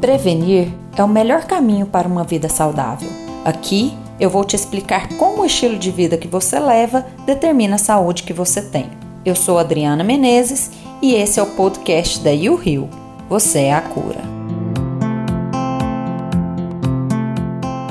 Prevenir é o melhor caminho para uma vida saudável. Aqui eu vou te explicar como o estilo de vida que você leva determina a saúde que você tem. Eu sou Adriana Menezes e esse é o podcast da You Rio. Você é a cura.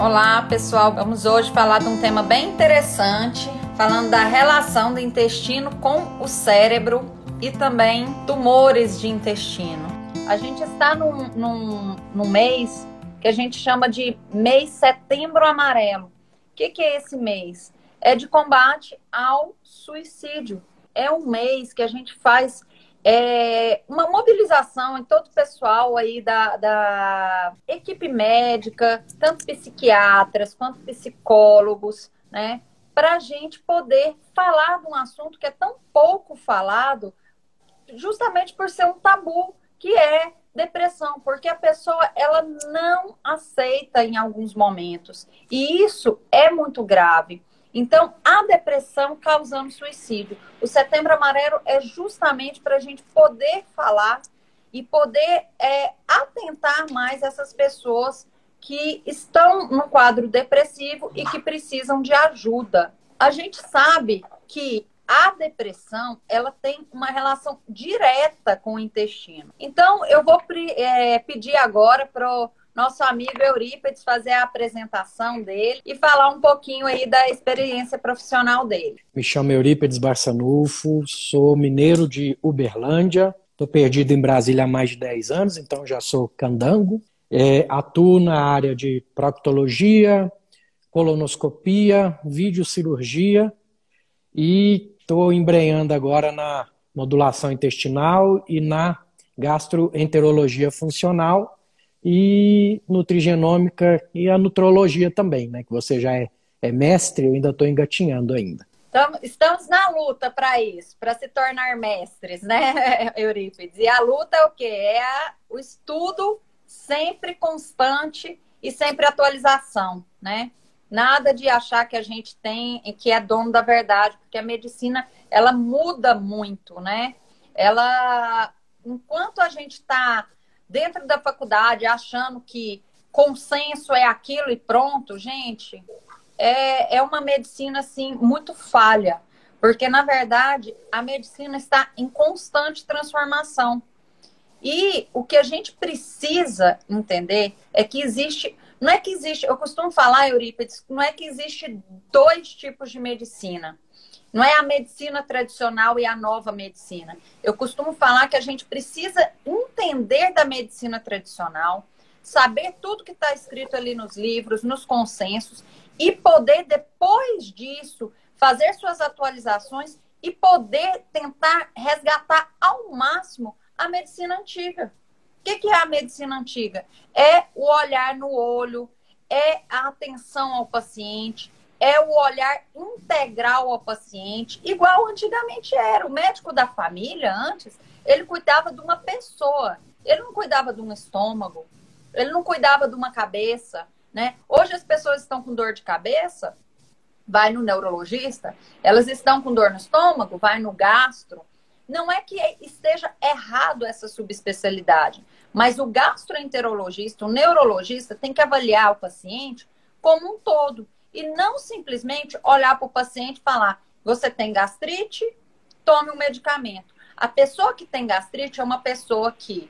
Olá, pessoal. Vamos hoje falar de um tema bem interessante, falando da relação do intestino com o cérebro e também tumores de intestino. A gente está num, num, num mês que a gente chama de mês setembro amarelo. O que, que é esse mês? É de combate ao suicídio. É um mês que a gente faz é, uma mobilização em todo o pessoal aí da, da equipe médica, tanto psiquiatras quanto psicólogos, né? Para a gente poder falar de um assunto que é tão pouco falado, justamente por ser um tabu, que é depressão, porque a pessoa ela não aceita em alguns momentos. E isso é muito grave. Então, a depressão causando suicídio. O setembro amarelo é justamente para a gente poder falar e poder é, atentar mais essas pessoas que estão no quadro depressivo e que precisam de ajuda. A gente sabe que a depressão ela tem uma relação direta com o intestino. Então, eu vou é, pedir agora para o nosso amigo Eurípides fazer a apresentação dele e falar um pouquinho aí da experiência profissional dele. Me chamo Eurípides Barçanufo, sou mineiro de Uberlândia, estou perdido em Brasília há mais de 10 anos, então já sou candango. É, atuo na área de proctologia, colonoscopia, videocirurgia e Estou embrenhando agora na modulação intestinal e na gastroenterologia funcional e nutrigenômica e a nutrologia também, né? Que você já é, é mestre, eu ainda estou engatinhando ainda. Estamos na luta para isso, para se tornar mestres, né, Eurípides? E a luta é o quê? É o estudo sempre constante e sempre atualização, né? Nada de achar que a gente tem, que é dono da verdade, porque a medicina, ela muda muito, né? Ela, enquanto a gente está dentro da faculdade achando que consenso é aquilo e pronto, gente, é, é uma medicina, assim, muito falha. Porque, na verdade, a medicina está em constante transformação. E o que a gente precisa entender é que existe não é que existe, eu costumo falar, Eurípides, não é que existe dois tipos de medicina. Não é a medicina tradicional e a nova medicina. Eu costumo falar que a gente precisa entender da medicina tradicional, saber tudo que está escrito ali nos livros, nos consensos, e poder, depois disso, fazer suas atualizações e poder tentar resgatar ao máximo a medicina antiga. O que, que é a medicina antiga? É o olhar no olho, é a atenção ao paciente, é o olhar integral ao paciente, igual antigamente era. O médico da família, antes, ele cuidava de uma pessoa, ele não cuidava de um estômago, ele não cuidava de uma cabeça, né? Hoje as pessoas estão com dor de cabeça, vai no neurologista, elas estão com dor no estômago, vai no gastro, não é que esteja errado essa subespecialidade, mas o gastroenterologista, o neurologista, tem que avaliar o paciente como um todo e não simplesmente olhar para o paciente e falar: você tem gastrite, tome um medicamento. A pessoa que tem gastrite é uma pessoa que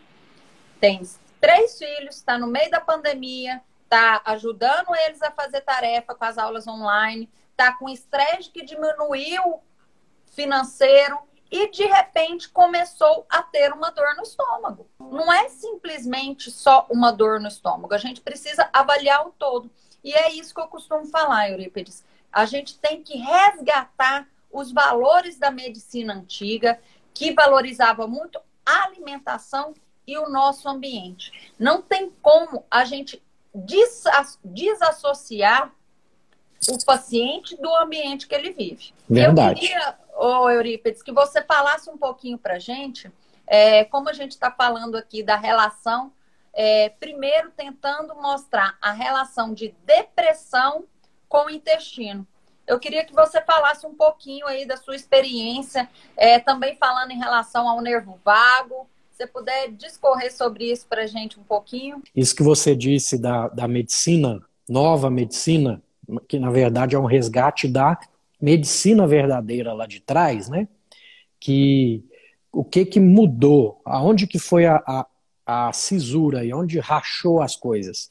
tem três filhos, está no meio da pandemia, está ajudando eles a fazer tarefa com as aulas online, está com estresse que diminuiu financeiro, e de repente começou a ter uma dor no estômago. Não é simplesmente só uma dor no estômago, a gente precisa avaliar o todo. E é isso que eu costumo falar, Eurípides. A gente tem que resgatar os valores da medicina antiga, que valorizava muito a alimentação e o nosso ambiente. Não tem como a gente desassociar o paciente do ambiente que ele vive. Verdade. Eu queria ô Eurípides, que você falasse um pouquinho para a gente, é, como a gente está falando aqui da relação, é, primeiro tentando mostrar a relação de depressão com o intestino. Eu queria que você falasse um pouquinho aí da sua experiência, é, também falando em relação ao nervo vago, você puder discorrer sobre isso para a gente um pouquinho. Isso que você disse da, da medicina, nova medicina, que na verdade é um resgate da medicina verdadeira lá de trás, né? Que o que que mudou, aonde que foi a, a, a cisura e onde rachou as coisas?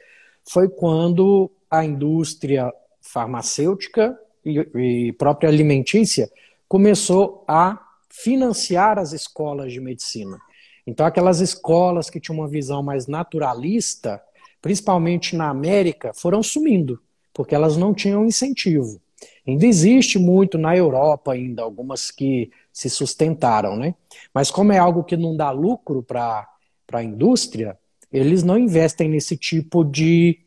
Foi quando a indústria farmacêutica e, e própria alimentícia começou a financiar as escolas de medicina. Então, aquelas escolas que tinham uma visão mais naturalista, principalmente na América, foram sumindo, porque elas não tinham incentivo. Ainda existe muito na Europa, ainda, algumas que se sustentaram, né? Mas como é algo que não dá lucro para a indústria, eles não investem nesse tipo de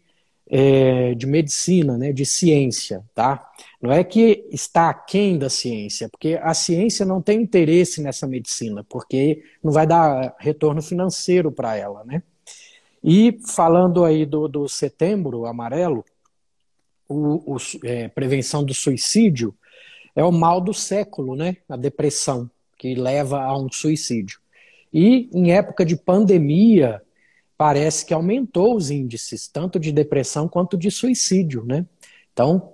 é, de medicina, né, de ciência, tá? Não é que está aquém da ciência, porque a ciência não tem interesse nessa medicina, porque não vai dar retorno financeiro para ela, né? E falando aí do, do setembro amarelo, o, o é, prevenção do suicídio é o mal do século, né? A depressão, que leva a um suicídio. E em época de pandemia, parece que aumentou os índices, tanto de depressão quanto de suicídio, né? Então,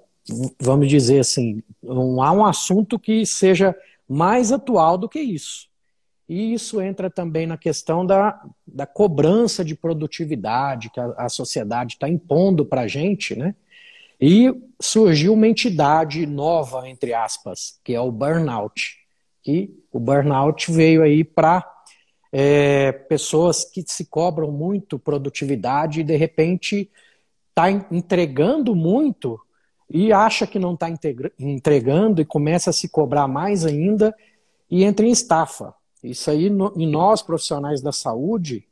vamos dizer assim, não há um assunto que seja mais atual do que isso. E isso entra também na questão da, da cobrança de produtividade que a, a sociedade está impondo para a gente, né? E surgiu uma entidade nova, entre aspas, que é o burnout. Que o burnout veio aí para é, pessoas que se cobram muito produtividade e de repente está entregando muito e acha que não está entregando e começa a se cobrar mais ainda e entra em estafa. Isso aí, no, em nós profissionais da saúde,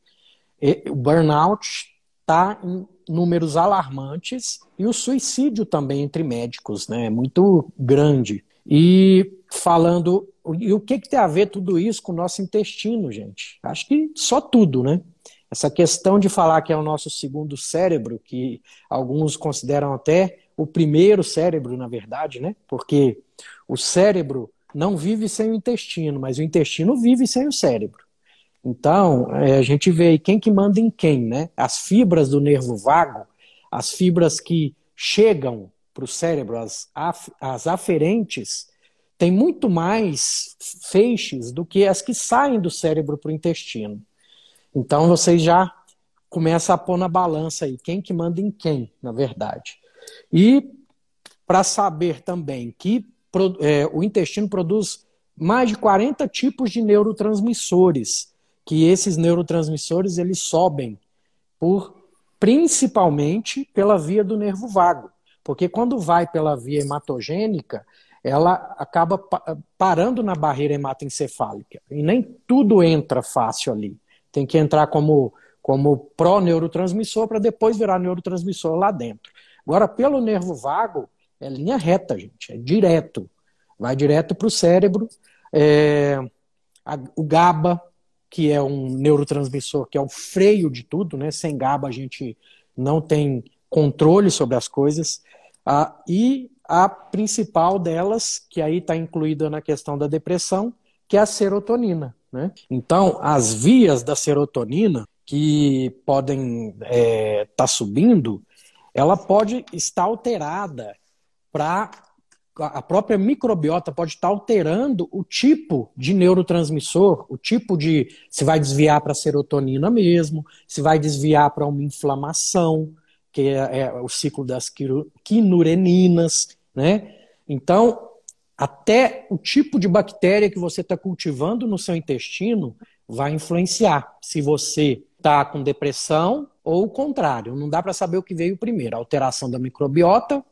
o burnout está números alarmantes e o suicídio também entre médicos, né, é muito grande. E falando e o que, que tem a ver tudo isso com o nosso intestino, gente? Acho que só tudo, né? Essa questão de falar que é o nosso segundo cérebro, que alguns consideram até o primeiro cérebro, na verdade, né? Porque o cérebro não vive sem o intestino, mas o intestino vive sem o cérebro. Então, é, a gente vê quem que manda em quem, né? As fibras do nervo vago, as fibras que chegam para o cérebro, as, af, as aferentes, tem muito mais feixes do que as que saem do cérebro para o intestino. Então vocês já começam a pôr na balança aí quem que manda em quem, na verdade. E para saber também que é, o intestino produz mais de 40 tipos de neurotransmissores, que esses neurotransmissores eles sobem por principalmente pela via do nervo vago. Porque quando vai pela via hematogênica, ela acaba parando na barreira hematoencefálica. E nem tudo entra fácil ali. Tem que entrar como, como pró-neurotransmissor para depois virar neurotransmissor lá dentro. Agora, pelo nervo vago, é linha reta, gente, é direto. Vai direto para o cérebro. É, o GABA, que é um neurotransmissor que é o freio de tudo, né? Sem GABA a gente não tem controle sobre as coisas. Ah, e a principal delas, que aí está incluída na questão da depressão, que é a serotonina. Né? Então, as vias da serotonina que podem estar é, tá subindo, ela pode estar alterada para a própria microbiota pode estar alterando o tipo de neurotransmissor, o tipo de se vai desviar para serotonina mesmo, se vai desviar para uma inflamação, que é, é o ciclo das quinureninas, né? Então, até o tipo de bactéria que você está cultivando no seu intestino vai influenciar se você está com depressão ou o contrário. Não dá para saber o que veio primeiro. A alteração da microbiota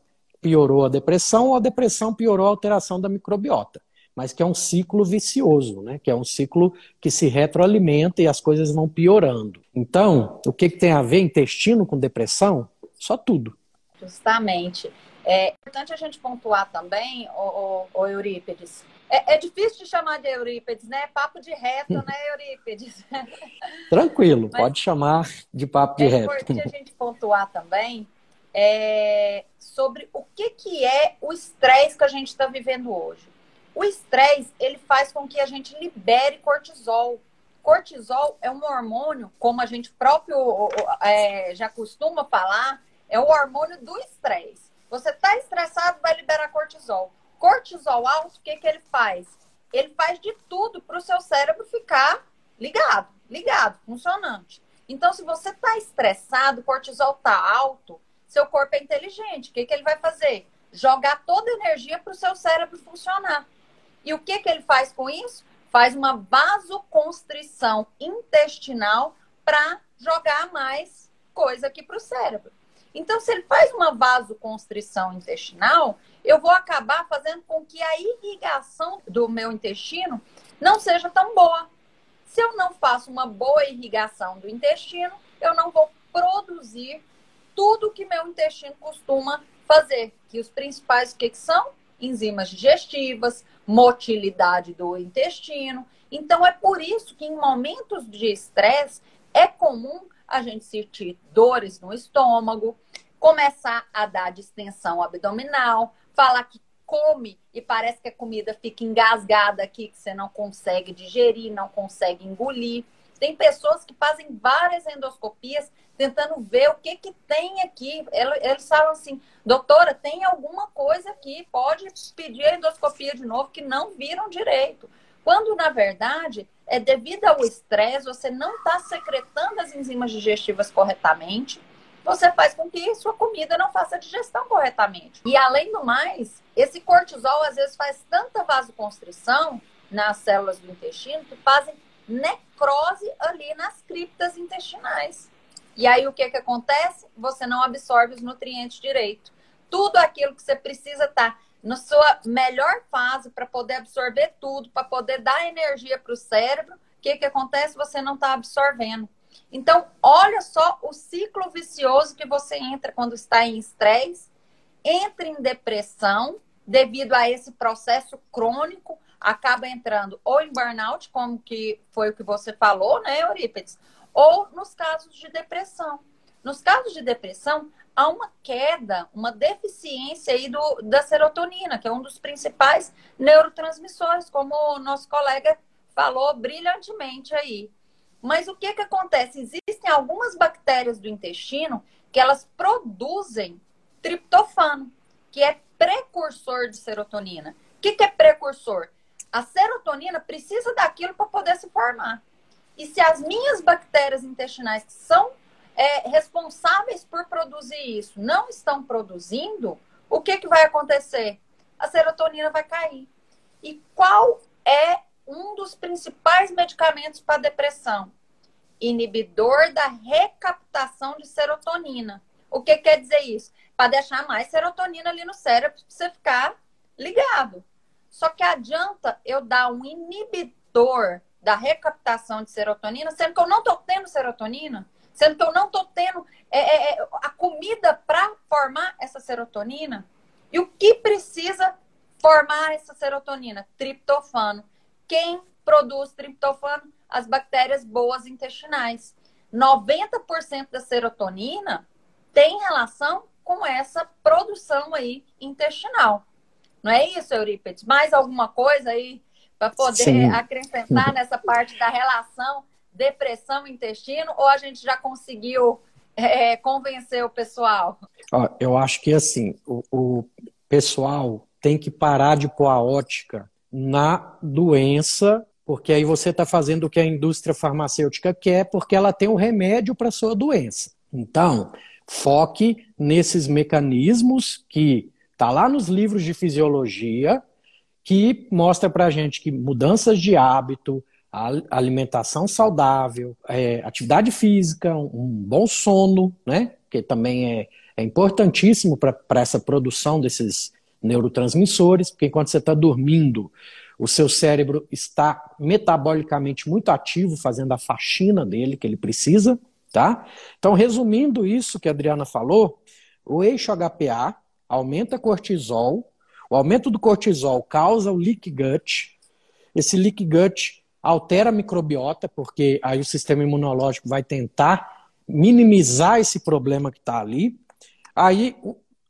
piorou a depressão ou a depressão piorou a alteração da microbiota. Mas que é um ciclo vicioso, né? que é um ciclo que se retroalimenta e as coisas vão piorando. Então, o que, que tem a ver intestino com depressão? Só tudo. Justamente. É importante a gente pontuar também, o, o, o Eurípides. É, é, difícil de chamar de Eurípides, né? Papo de reto, né, Eurípides? Tranquilo, Mas pode chamar de papo de é reto. É importante a gente pontuar também é, sobre o que, que é o estresse que a gente está vivendo hoje. O estresse, ele faz com que a gente libere cortisol. Cortisol é um hormônio, como a gente próprio é, já costuma falar, é o hormônio do estresse. Você está estressado, vai liberar cortisol. Cortisol alto, o que, que ele faz? Ele faz de tudo para o seu cérebro ficar ligado, ligado, funcionante. Então, se você está estressado, cortisol está alto, seu corpo é inteligente. O que, que ele vai fazer? Jogar toda a energia para o seu cérebro funcionar. E o que, que ele faz com isso? Faz uma vasoconstrição intestinal para jogar mais coisa aqui para o cérebro. Então, se ele faz uma vasoconstrição intestinal, eu vou acabar fazendo com que a irrigação do meu intestino não seja tão boa. Se eu não faço uma boa irrigação do intestino, eu não vou produzir tudo que meu intestino costuma fazer. Que os principais o que, que são? Enzimas digestivas, motilidade do intestino. Então é por isso que em momentos de estresse é comum a gente sentir dores no estômago, começar a dar distensão abdominal, falar que come e parece que a comida fica engasgada aqui, que você não consegue digerir, não consegue engolir. Tem pessoas que fazem várias endoscopias tentando ver o que, que tem aqui. Eles falam assim, doutora, tem alguma coisa aqui, pode pedir a endoscopia de novo, que não viram direito. Quando, na verdade, é devido ao estresse, você não está secretando as enzimas digestivas corretamente, você faz com que sua comida não faça digestão corretamente. E além do mais, esse cortisol às vezes faz tanta vasoconstrição nas células do intestino que fazem necrose ali nas criptas intestinais. E aí o que, que acontece? Você não absorve os nutrientes direito. Tudo aquilo que você precisa tá na sua melhor fase para poder absorver tudo, para poder dar energia para o cérebro, o que, que acontece? Você não está absorvendo. Então, olha só o ciclo vicioso que você entra quando está em estresse, entra em depressão devido a esse processo crônico, acaba entrando ou em burnout, como que foi o que você falou, né, Eurípides? Ou nos casos de depressão. Nos casos de depressão, há uma queda, uma deficiência aí do, da serotonina, que é um dos principais neurotransmissores, como o nosso colega falou brilhantemente aí. Mas o que, que acontece? Existem algumas bactérias do intestino que elas produzem triptofano, que é precursor de serotonina. O que, que é precursor? A serotonina precisa daquilo para poder se formar. E se as minhas bactérias intestinais, que são é, responsáveis por produzir isso, não estão produzindo, o que, que vai acontecer? A serotonina vai cair. E qual é um dos principais medicamentos para depressão. Inibidor da recaptação de serotonina. O que quer dizer isso? Para deixar mais serotonina ali no cérebro para você ficar ligado. Só que adianta eu dar um inibidor da recaptação de serotonina, sendo que eu não estou tendo serotonina, sendo que eu não estou tendo é, é, é a comida para formar essa serotonina. E o que precisa formar essa serotonina? Triptofano. Quem produz triptofano? As bactérias boas intestinais. 90% da serotonina tem relação com essa produção aí intestinal. Não é isso, Eurípides? Mais alguma coisa aí para poder Sim. acrescentar nessa parte da relação depressão-intestino ou a gente já conseguiu é, convencer o pessoal? Eu acho que assim, o, o pessoal tem que parar de pôr a ótica na doença, porque aí você está fazendo o que a indústria farmacêutica quer, porque ela tem o um remédio para a sua doença. Então, foque nesses mecanismos que está lá nos livros de fisiologia, que mostra para a gente que mudanças de hábito, alimentação saudável, é, atividade física, um bom sono, né? Que também é, é importantíssimo para essa produção desses neurotransmissores, porque enquanto você está dormindo, o seu cérebro está metabolicamente muito ativo, fazendo a faxina dele que ele precisa, tá? Então, resumindo isso que a Adriana falou, o eixo HPA aumenta cortisol, o aumento do cortisol causa o leak gut, esse leak gut altera a microbiota, porque aí o sistema imunológico vai tentar minimizar esse problema que está ali. Aí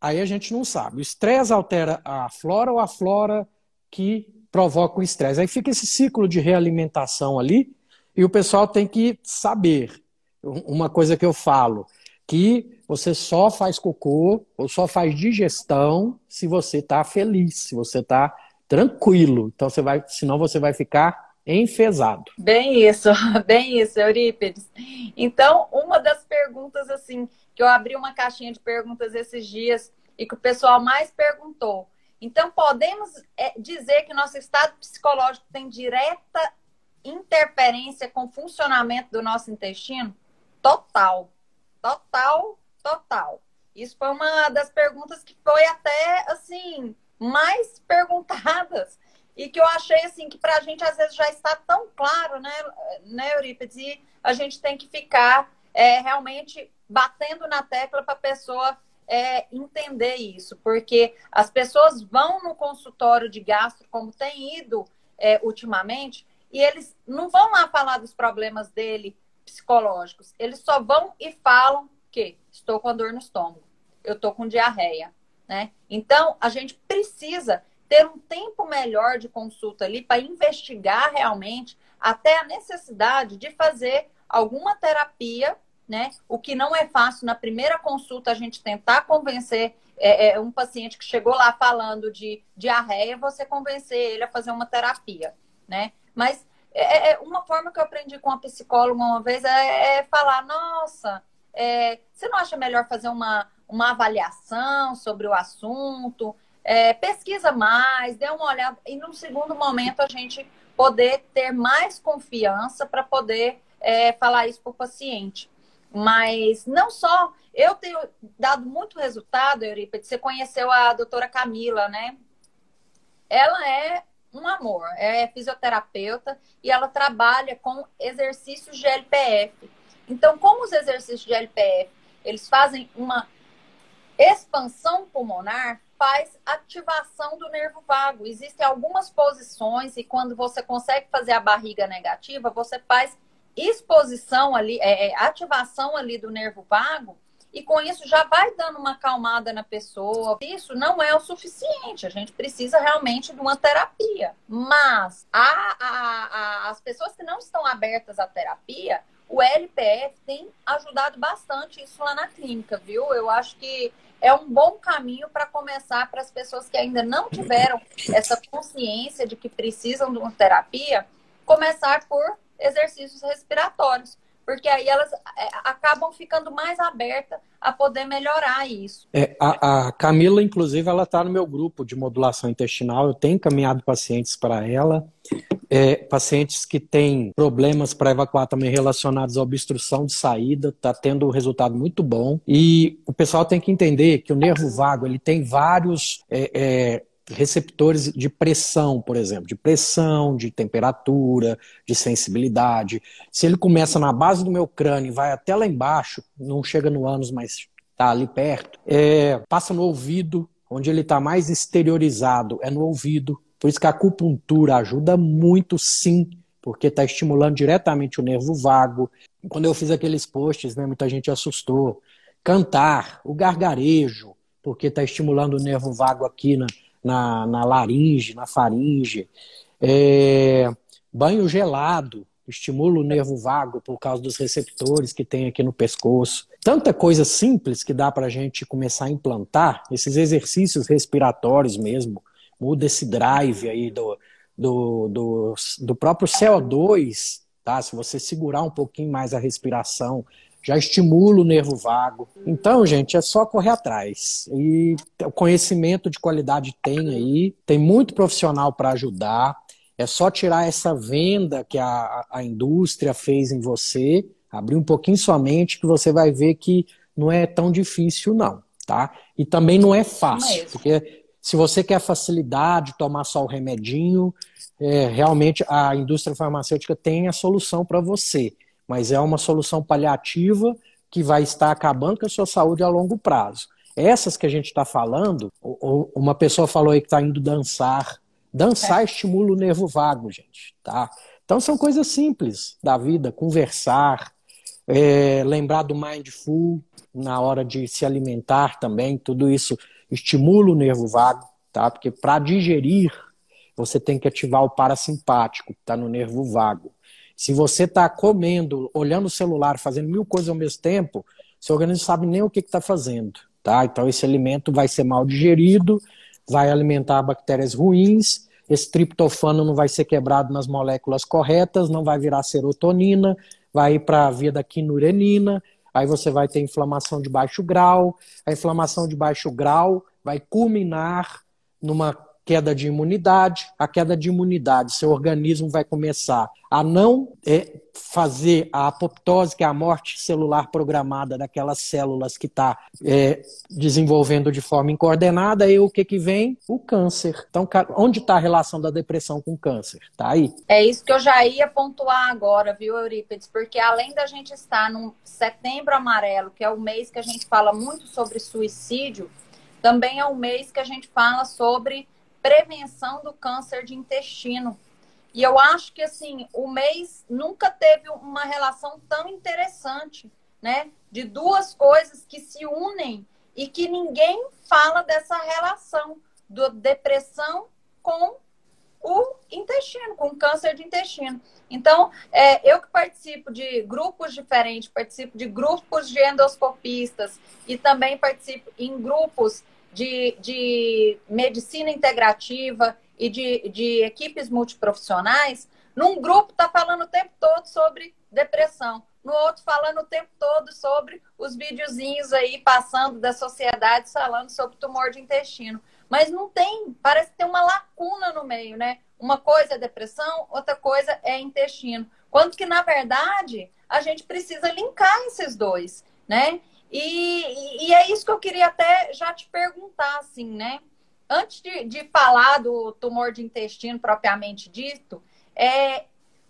Aí a gente não sabe. O estresse altera a flora ou a flora que provoca o estresse. Aí fica esse ciclo de realimentação ali E o pessoal tem que saber uma coisa que eu falo, que você só faz cocô ou só faz digestão se você está feliz, se você está tranquilo. Então você vai, senão você vai ficar enfesado. Bem isso, bem isso, Eurípides. Então, uma das perguntas assim, que eu abri uma caixinha de perguntas esses dias e que o pessoal mais perguntou. Então, podemos é, dizer que nosso estado psicológico tem direta interferência com o funcionamento do nosso intestino? Total. Total, total. Isso foi uma das perguntas que foi até, assim, mais perguntadas e que eu achei, assim, que para a gente às vezes já está tão claro, né, né Eurípides? E a gente tem que ficar é, realmente batendo na tecla para a pessoa é, entender isso, porque as pessoas vão no consultório de gastro, como tem ido é, ultimamente, e eles não vão lá falar dos problemas dele psicológicos. Eles só vão e falam que estou com dor no estômago, eu estou com diarreia, né? Então, a gente precisa ter um tempo melhor de consulta ali para investigar realmente até a necessidade de fazer alguma terapia, né? O que não é fácil na primeira consulta a gente tentar convencer é, é, um paciente que chegou lá falando de diarreia, você convencer ele a fazer uma terapia, né? Mas é, é, é, uma forma que eu aprendi com uma psicóloga uma vez é, é falar, nossa, é, você não acha melhor fazer uma, uma avaliação sobre o assunto? É, pesquisa mais, dê uma olhada, e num segundo momento a gente poder ter mais confiança para poder falar isso para o paciente. Mas não só, eu tenho dado muito resultado, Eurípides, você conheceu a doutora Camila, né? Ela é um amor, é fisioterapeuta e ela trabalha com exercícios de LPF. Então, como os exercícios de LPF, eles fazem uma expansão pulmonar, faz ativação do nervo vago. Existem algumas posições e quando você consegue fazer a barriga negativa, você faz exposição ali, é, é ativação ali do nervo vago e com isso já vai dando uma acalmada na pessoa. Isso não é o suficiente. A gente precisa realmente de uma terapia. Mas a, a, a, as pessoas que não estão abertas à terapia, o LPF tem ajudado bastante isso lá na clínica, viu? Eu acho que é um bom caminho para começar para as pessoas que ainda não tiveram essa consciência de que precisam de uma terapia, começar por exercícios respiratórios porque aí elas é, acabam ficando mais abertas a poder melhorar isso. É, a, a, Camila, inclusive, ela está no meu grupo de modulação intestinal. Eu tenho encaminhado pacientes para ela, é, pacientes que têm problemas para evacuar também relacionados à obstrução de saída, está tendo um resultado muito bom. E o pessoal tem que entender que o nervo vago ele tem vários é, é receptores de pressão, por exemplo, de pressão, de temperatura, de sensibilidade. Se ele começa na base do meu crânio e vai até lá embaixo, não chega no ânus, mas está ali perto, é, passa no ouvido, onde ele está mais exteriorizado, é no ouvido. Por isso que a acupuntura ajuda muito, sim, porque está estimulando diretamente o nervo vago. Quando eu fiz aqueles posts, né, muita gente assustou. Cantar, o gargarejo, porque está estimulando o nervo vago aqui na, na, na laringe, na faringe. É, banho gelado estimula o nervo vago por causa dos receptores que tem aqui no pescoço. Tanta coisa simples que dá para a gente começar a implantar, esses exercícios respiratórios mesmo, muda esse drive aí do, do, do, do próprio CO2, tá? Se você segurar um pouquinho mais a respiração, já estimula o nervo vago. Então, gente, é só correr atrás. E o conhecimento de qualidade tem aí, tem muito profissional para ajudar. É só tirar essa venda que a, a indústria fez em você, abrir um pouquinho sua mente, que você vai ver que não é tão difícil, não, tá? E também não é fácil, porque se você quer facilidade, tomar só o remedinho, é, realmente a indústria farmacêutica tem a solução para você mas é uma solução paliativa que vai estar acabando com a sua saúde a longo prazo. Essas que a gente está falando, uma pessoa falou aí que está indo dançar. Dançar é. estimula o nervo vago, gente, tá? Então são coisas simples da vida, conversar, é, lembrar do mindful na hora de se alimentar também, tudo isso estimula o nervo vago, tá? Porque para digerir, você tem que ativar o parasimpático, que está no nervo vago. Se você está comendo, olhando o celular, fazendo mil coisas ao mesmo tempo, seu organismo não sabe nem o que está fazendo. Tá? Então, esse alimento vai ser mal digerido, vai alimentar bactérias ruins, esse triptofano não vai ser quebrado nas moléculas corretas, não vai virar serotonina, vai ir para a via da quinurenina, aí você vai ter inflamação de baixo grau, a inflamação de baixo grau vai culminar numa queda de imunidade. A queda de imunidade, seu organismo vai começar a não é, fazer a apoptose, que é a morte celular programada daquelas células que está é, desenvolvendo de forma incoordenada, e o que, que vem? O câncer. Então, onde está a relação da depressão com o câncer? Está aí. É isso que eu já ia pontuar agora, viu, Eurípides? Porque além da gente estar no setembro amarelo, que é o mês que a gente fala muito sobre suicídio, também é o mês que a gente fala sobre prevenção do câncer de intestino. E eu acho que assim, o mês nunca teve uma relação tão interessante, né? De duas coisas que se unem e que ninguém fala dessa relação da depressão com o intestino, com o câncer de intestino. Então, é, eu que participo de grupos diferentes, participo de grupos de endoscopistas e também participo em grupos de, de medicina integrativa e de, de equipes multiprofissionais, num grupo está falando o tempo todo sobre depressão, no outro falando o tempo todo sobre os videozinhos aí passando da sociedade falando sobre tumor de intestino. Mas não tem, parece ter uma lacuna no meio, né? Uma coisa é depressão, outra coisa é intestino. Quanto que, na verdade, a gente precisa linkar esses dois, né? E, e é isso que eu queria até já te perguntar, assim, né? Antes de, de falar do tumor de intestino propriamente dito, é,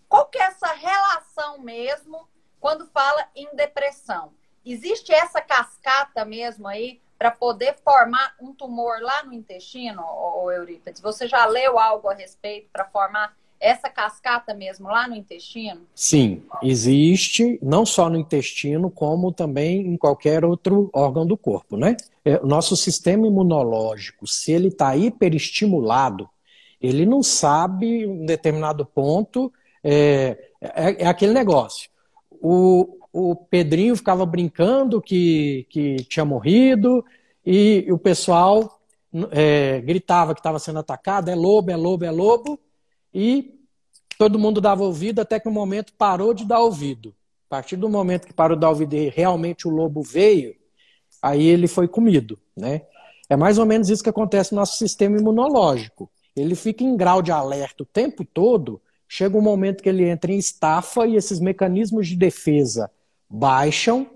qual que é essa relação mesmo quando fala em depressão? Existe essa cascata mesmo aí para poder formar um tumor lá no intestino, Eurípides? Você já leu algo a respeito para formar essa cascata mesmo lá no intestino? Sim, existe, não só no intestino, como também em qualquer outro órgão do corpo, né? É, o nosso sistema imunológico, se ele está hiperestimulado, ele não sabe em determinado ponto, é, é, é aquele negócio. O, o Pedrinho ficava brincando que, que tinha morrido e o pessoal é, gritava que estava sendo atacado, é lobo, é lobo, é lobo, e todo mundo dava ouvido até que o momento parou de dar ouvido. A partir do momento que parou de dar ouvido e realmente o lobo veio, aí ele foi comido, né? É mais ou menos isso que acontece no nosso sistema imunológico. Ele fica em grau de alerta o tempo todo, chega um momento que ele entra em estafa e esses mecanismos de defesa baixam,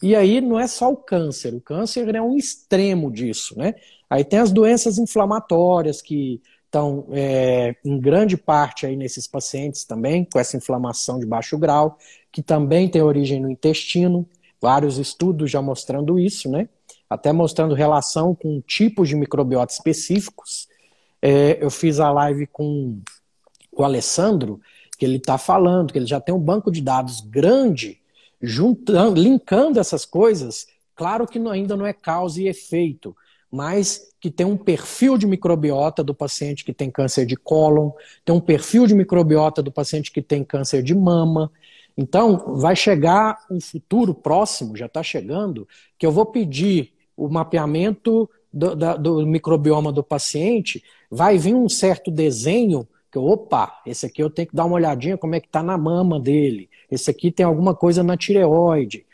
e aí não é só o câncer, o câncer é um extremo disso, né? Aí tem as doenças inflamatórias que então, é, em grande parte aí nesses pacientes também, com essa inflamação de baixo grau, que também tem origem no intestino, vários estudos já mostrando isso, né? Até mostrando relação com tipos de microbiota específicos. É, eu fiz a live com o Alessandro, que ele está falando que ele já tem um banco de dados grande, juntando, linkando essas coisas. Claro que ainda não é causa e efeito, mas que tem um perfil de microbiota do paciente que tem câncer de cólon, tem um perfil de microbiota do paciente que tem câncer de mama. Então, vai chegar um futuro próximo, já está chegando, que eu vou pedir o mapeamento do, da, do, microbioma do paciente, vai vir um certo desenho que, opa, esse aqui eu tenho que dar uma olhadinha como é que está na mama dele, esse aqui tem alguma coisa na tireoide,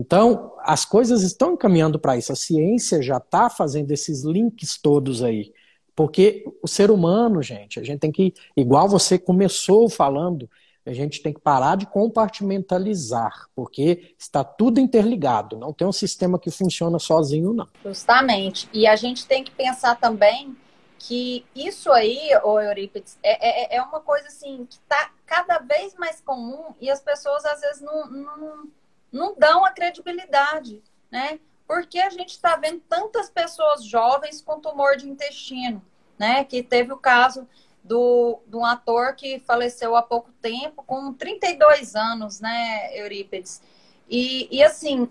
então, as coisas estão encaminhando para isso. A ciência já está fazendo esses links todos aí. Porque o ser humano, gente, a gente tem que, igual você começou falando, a gente tem que parar de compartimentalizar, porque está tudo interligado, não tem um sistema que funciona sozinho, não. Justamente. E a gente tem que pensar também que isso aí, ô Eurípides, é, é, é uma coisa assim que está cada vez mais comum e as pessoas às vezes não, não não dão a credibilidade, né? Porque a gente está vendo tantas pessoas jovens com tumor de intestino, né? Que teve o caso do, de um ator que faleceu há pouco tempo, com 32 anos, né, Eurípides? E, e assim,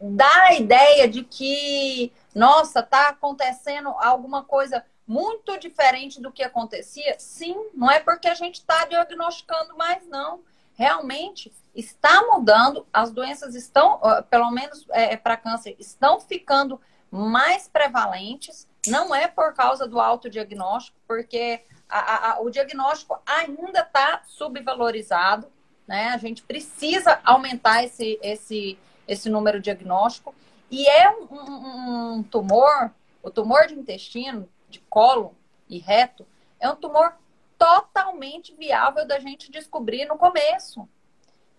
dá a ideia de que, nossa, tá acontecendo alguma coisa muito diferente do que acontecia? Sim, não é porque a gente está diagnosticando mais, não realmente está mudando, as doenças estão, pelo menos é, para câncer, estão ficando mais prevalentes. Não é por causa do autodiagnóstico, porque a, a, o diagnóstico ainda está subvalorizado. Né? A gente precisa aumentar esse, esse, esse número diagnóstico. E é um, um, um tumor, o tumor de intestino, de colo e reto, é um tumor totalmente viável da gente descobrir no começo.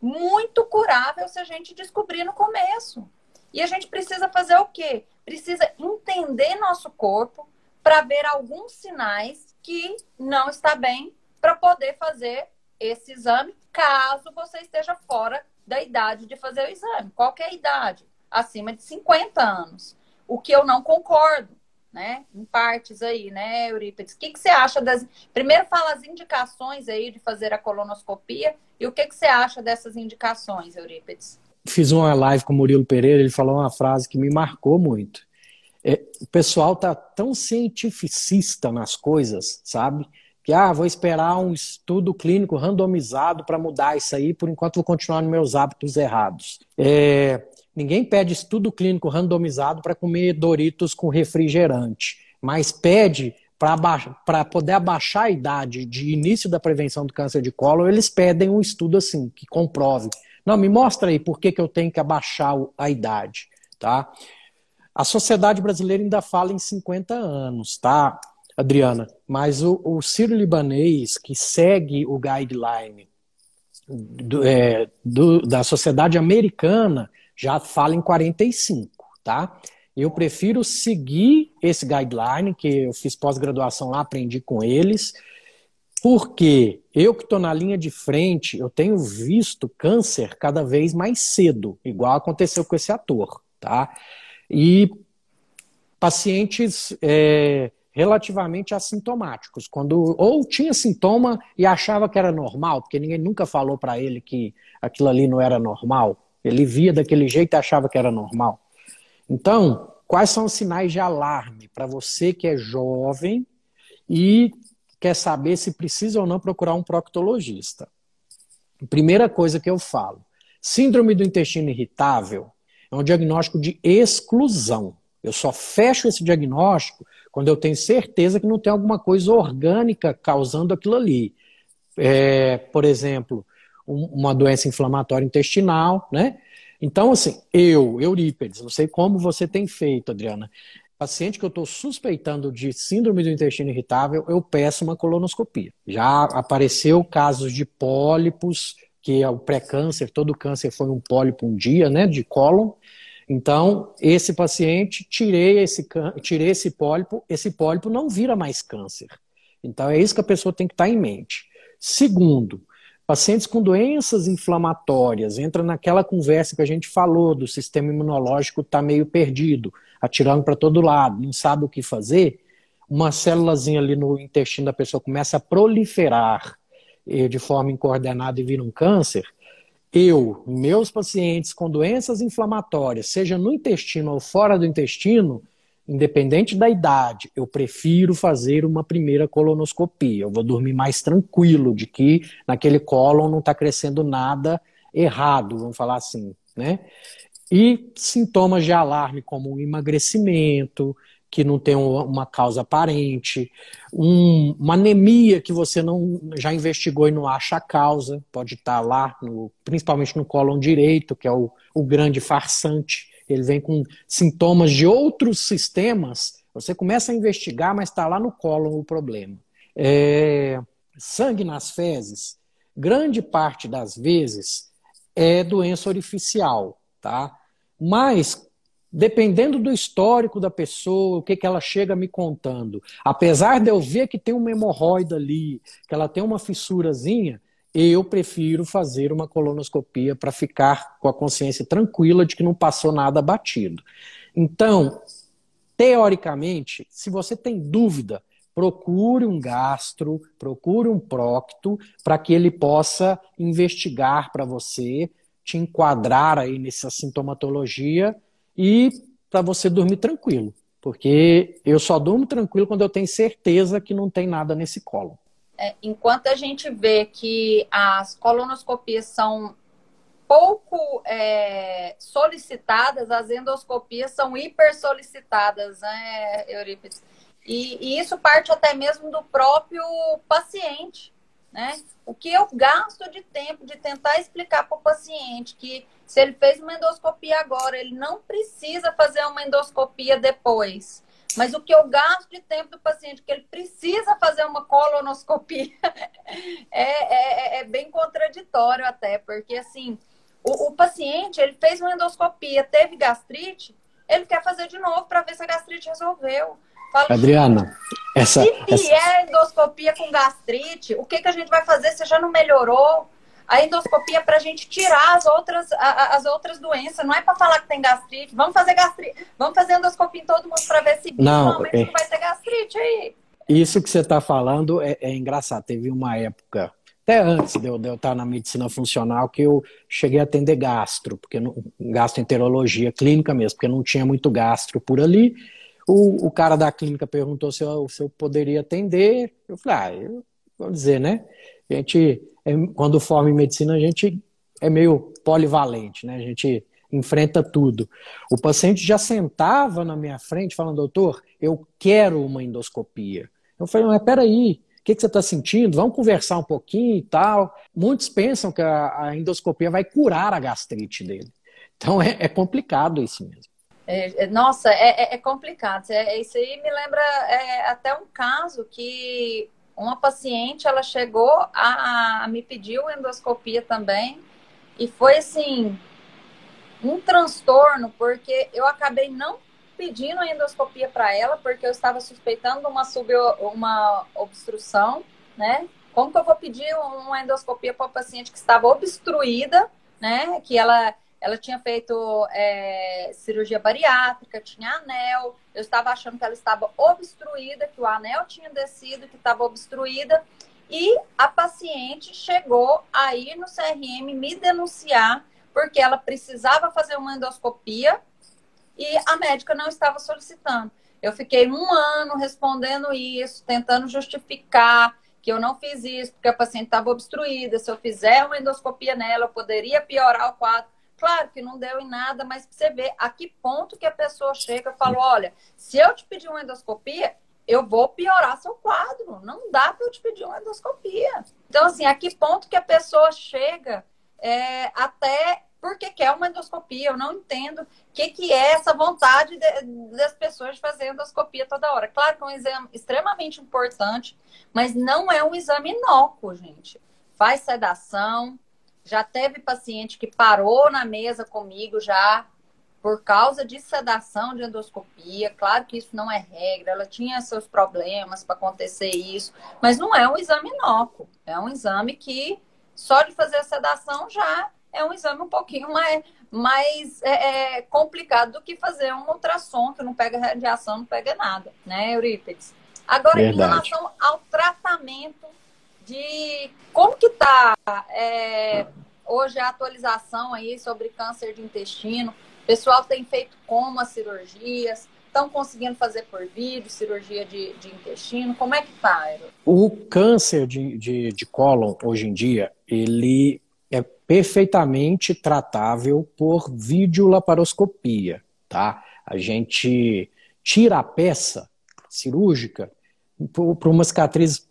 Muito curável se a gente descobrir no começo. E a gente precisa fazer o quê? Precisa entender nosso corpo para ver alguns sinais que não está bem para poder fazer esse exame, caso você esteja fora da idade de fazer o exame. Qual é a idade? Acima de 50 anos. O que eu não concordo né? Em partes aí, né, Eurípides? O que, que você acha das. Primeiro fala as indicações aí de fazer a colonoscopia e o que, que você acha dessas indicações, Eurípides? Fiz uma live com o Murilo Pereira, ele falou uma frase que me marcou muito. É, o pessoal tá tão cientificista nas coisas, sabe? Que ah, vou esperar um estudo clínico randomizado para mudar isso aí, por enquanto vou continuar nos meus hábitos errados. É, Ninguém pede estudo clínico randomizado para comer Doritos com refrigerante, mas pede para poder abaixar a idade de início da prevenção do câncer de colo, eles pedem um estudo assim, que comprove. Não, me mostra aí por que, que eu tenho que abaixar a idade, tá? A sociedade brasileira ainda fala em 50 anos, tá, Adriana? Mas o, o Ciro Libanês, que segue o guideline do, é, do, da sociedade americana, já fala em 45, tá? Eu prefiro seguir esse guideline, que eu fiz pós-graduação lá, aprendi com eles, porque eu que estou na linha de frente, eu tenho visto câncer cada vez mais cedo, igual aconteceu com esse ator, tá? E pacientes é, relativamente assintomáticos, quando ou tinha sintoma e achava que era normal, porque ninguém nunca falou para ele que aquilo ali não era normal, ele via daquele jeito e achava que era normal. Então, quais são os sinais de alarme para você que é jovem e quer saber se precisa ou não procurar um proctologista? Primeira coisa que eu falo: síndrome do intestino irritável é um diagnóstico de exclusão. Eu só fecho esse diagnóstico quando eu tenho certeza que não tem alguma coisa orgânica causando aquilo ali. É, por exemplo, uma doença inflamatória intestinal, né? Então, assim, eu, Eurípedes, não sei como você tem feito, Adriana. Paciente que eu estou suspeitando de síndrome do intestino irritável, eu peço uma colonoscopia. Já apareceu casos de pólipos, que é o pré-câncer, todo câncer foi um pólipo um dia, né, de cólon. Então, esse paciente, tirei esse, tirei esse pólipo, esse pólipo não vira mais câncer. Então, é isso que a pessoa tem que estar em mente. Segundo, Pacientes com doenças inflamatórias, entra naquela conversa que a gente falou do sistema imunológico está meio perdido, atirando para todo lado, não sabe o que fazer. Uma célulazinha ali no intestino da pessoa começa a proliferar de forma incoordenada e vira um câncer. Eu, meus pacientes com doenças inflamatórias, seja no intestino ou fora do intestino, independente da idade, eu prefiro fazer uma primeira colonoscopia. Eu vou dormir mais tranquilo de que naquele cólon não está crescendo nada errado, vamos falar assim, né? E sintomas de alarme como emagrecimento, que não tem uma causa aparente, um, uma anemia que você não já investigou e não acha a causa, pode estar tá lá, no, principalmente no cólon direito, que é o, o grande farsante ele vem com sintomas de outros sistemas, você começa a investigar, mas está lá no colo o problema. É, sangue nas fezes, grande parte das vezes é doença orificial, tá? Mas dependendo do histórico da pessoa, o que, que ela chega me contando, apesar de eu ver que tem uma hemorroida ali, que ela tem uma fissurazinha, eu prefiro fazer uma colonoscopia para ficar com a consciência tranquila de que não passou nada batido. Então, teoricamente, se você tem dúvida, procure um gastro, procure um procto, para que ele possa investigar para você, te enquadrar aí nessa sintomatologia e para você dormir tranquilo. Porque eu só durmo tranquilo quando eu tenho certeza que não tem nada nesse colo. É, enquanto a gente vê que as colonoscopias são pouco é, solicitadas, as endoscopias são hiper solicitadas, né, Eurípides? E, e, isso parte até mesmo do próprio paciente, né? O que eu gasto de tempo de tentar explicar para o paciente que se ele fez uma endoscopia agora, ele não precisa fazer uma endoscopia depois. Mas o que eu gasto de tempo do paciente, que ele precisa fazer uma colonoscopia, é, é, é, bem contraditório até, porque assim, o, o, paciente, ele fez uma endoscopia, teve gastrite, ele quer fazer de novo para ver se a gastrite resolveu. Fala, Adriana, essa. Se essa... é endoscopia com gastrite, o que, que a gente vai fazer se já não melhorou? A endoscopia é para a gente tirar as outras, a, as outras doenças, não é para falar que tem gastrite. Vamos fazer gastrite, vamos fazer endoscopia em todo mundo para ver se não, é... não vai ter gastrite aí. Isso que você está falando é, é, engraçado. Teve uma época, até antes de eu, de eu estar na medicina funcional, que eu cheguei a atender gastro, porque não, gastroenterologia clínica mesmo, porque não tinha muito gastro por ali. O, o cara da clínica perguntou se eu, se eu poderia atender. Eu falei, ah, eu vou dizer, né? A gente, quando forma em medicina, a gente é meio polivalente, né? A gente enfrenta tudo. O paciente já sentava na minha frente falando, doutor, eu quero uma endoscopia. Eu falei, mas peraí, o que, que você está sentindo? Vamos conversar um pouquinho e tal. Muitos pensam que a, endoscopia vai curar a gastrite dele. Então é, é complicado isso mesmo. É, é nossa, é, é, é complicado. É, isso aí me lembra até um caso que uma paciente, ela chegou a, a me pedir endoscopia também, e foi assim, um transtorno, porque eu acabei não pedindo a endoscopia para ela, porque eu estava suspeitando uma, sub, uma obstrução, né? Como que eu vou pedir uma endoscopia para uma paciente que estava obstruída, né? Que ela ela tinha feito é, cirurgia bariátrica, tinha anel. Eu estava achando que ela estava obstruída, que o anel tinha descido, que estava obstruída. E a paciente chegou aí no CRM me denunciar porque ela precisava fazer uma endoscopia e a médica não estava solicitando. Eu fiquei um ano respondendo isso, tentando justificar que eu não fiz isso porque a paciente estava obstruída. Se eu fizer uma endoscopia nela, eu poderia piorar o quadro. Claro que não deu em nada, mas você vê a que ponto que a pessoa chega e fala: olha, se eu te pedir uma endoscopia, eu vou piorar seu quadro. Não dá para eu te pedir uma endoscopia. Então, assim, a que ponto que a pessoa chega é, até porque quer uma endoscopia? Eu não entendo o que, que é essa vontade de, das pessoas de fazer endoscopia toda hora. Claro que é um exame extremamente importante, mas não é um exame inócuo, gente. Faz sedação, já teve paciente que parou na mesa comigo já por causa de sedação de endoscopia. Claro que isso não é regra, ela tinha seus problemas para acontecer isso, mas não é um exame inócuo. É um exame que só de fazer a sedação já é um exame um pouquinho mais, mais é, é, complicado do que fazer um ultrassom, que não pega radiação, não pega nada, né, Eurípides? Agora, Verdade. em relação ao tratamento de como que está é, hoje a atualização aí sobre câncer de intestino. O pessoal tem feito como as cirurgias, estão conseguindo fazer por vídeo, cirurgia de, de intestino. Como é que está, O câncer de, de, de cólon, hoje em dia, ele é perfeitamente tratável por videolaparoscopia, tá? A gente tira a peça cirúrgica para uma cicatriz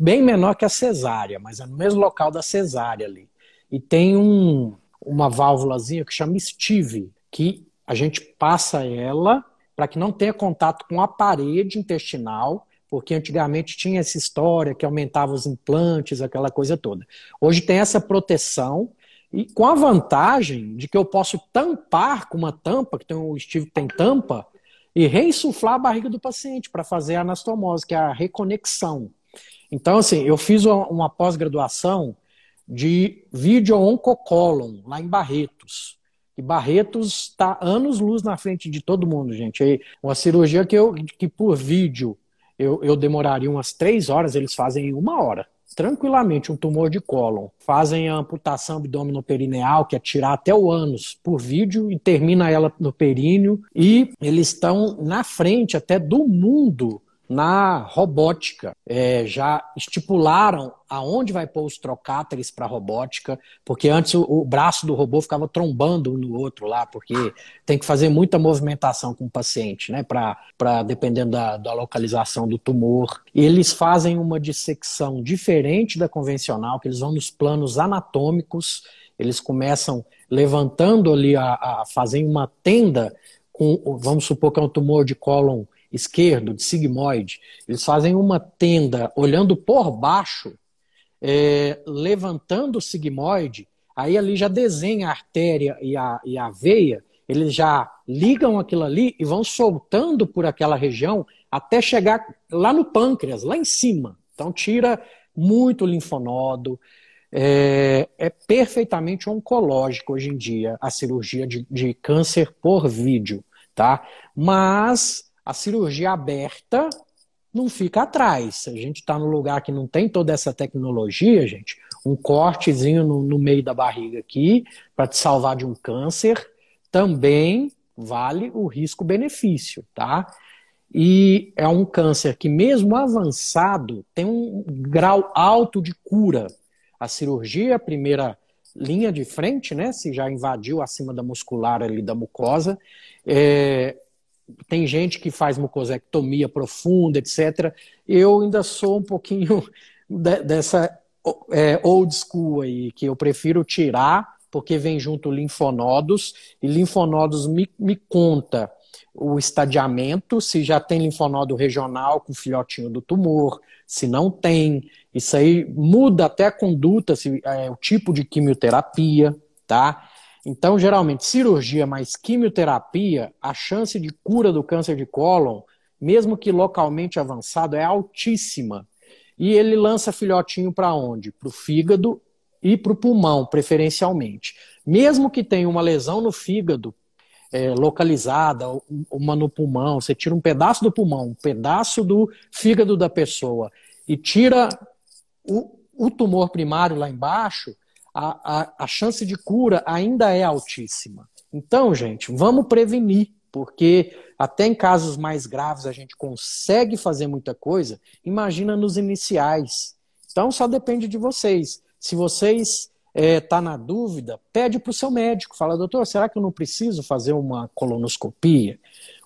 bem menor que a cesárea, mas é no mesmo local da cesárea ali. E tem um, uma válvulazinha que chama Steve, que a gente passa ela para que não tenha contato com a parede intestinal, porque antigamente tinha essa história que aumentava os implantes, aquela coisa toda. Hoje tem essa proteção e com a vantagem de que eu posso tampar com uma tampa, que tem o Steve tem tampa, e reinsuflar a barriga do paciente para fazer a anastomose, que é a reconexão. Então, assim, eu fiz uma, pós-graduação de vídeo oncocolon, lá em Barretos. E Barretos está anos-luz na frente de todo mundo, gente. É uma cirurgia que, eu, que por vídeo eu, eu demoraria umas três horas, eles fazem em uma hora tranquilamente um tumor de cólon, fazem a amputação abdominoperineal, que é tirar até o ânus por vídeo e termina ela no períneo, e eles estão na frente até do mundo na robótica. É, já estipularam aonde vai pôr os trocáteres para robótica, porque antes o, o, braço do robô ficava trombando um no outro lá, porque tem que fazer muita movimentação com o paciente, né, para dependendo da, da localização do tumor. E eles fazem uma dissecção diferente da convencional, que eles vão nos planos anatômicos, eles começam levantando ali, a, a uma tenda com, vamos supor que é um tumor de cólon esquerdo, de sigmoide, eles fazem uma tenda olhando por baixo, é, levantando o sigmoide, aí ali já desenha a artéria e a, e a veia, eles já ligam aquilo ali e vão soltando por aquela região até chegar lá no pâncreas, lá em cima. Então tira muito linfonodo. É, é perfeitamente oncológico hoje em dia a cirurgia de, de câncer por vídeo, tá? Mas a cirurgia aberta não fica atrás. A gente está no lugar que não tem toda essa tecnologia, gente, um cortezinho no, no meio da barriga aqui para te salvar de um câncer também vale o risco-benefício, tá? E é um câncer que, mesmo avançado, tem um grau alto de cura. A cirurgia, a primeira linha de frente, né? Se já invadiu acima da muscular ali da mucosa, é, tem gente que faz mucosectomia profunda, etc. Eu ainda sou um pouquinho de, dessa é, old school aí, que eu prefiro tirar, porque vem junto linfonodos, e linfonodos me, me conta o estadiamento, se já tem linfonodo regional com filhotinho do tumor, se não tem. Isso aí muda até a conduta, se, é, o tipo de quimioterapia, tá? Então, geralmente, cirurgia mais quimioterapia, a chance de cura do câncer de cólon, mesmo que localmente avançado, é altíssima. E ele lança filhotinho para onde? Para o fígado e para o pulmão, preferencialmente. Mesmo que tenha uma lesão no fígado é, localizada, uma no pulmão, você tira um pedaço do pulmão, um pedaço do fígado da pessoa e tira o, o tumor primário lá embaixo, a, a, a chance de cura ainda é altíssima. Então, gente, vamos prevenir, porque até em casos mais graves a gente consegue fazer muita coisa. Imagina nos iniciais. Então, só depende de vocês. Se vocês é, tá na dúvida, pede para o seu médico. Fala, doutor, será que eu não preciso fazer uma colonoscopia?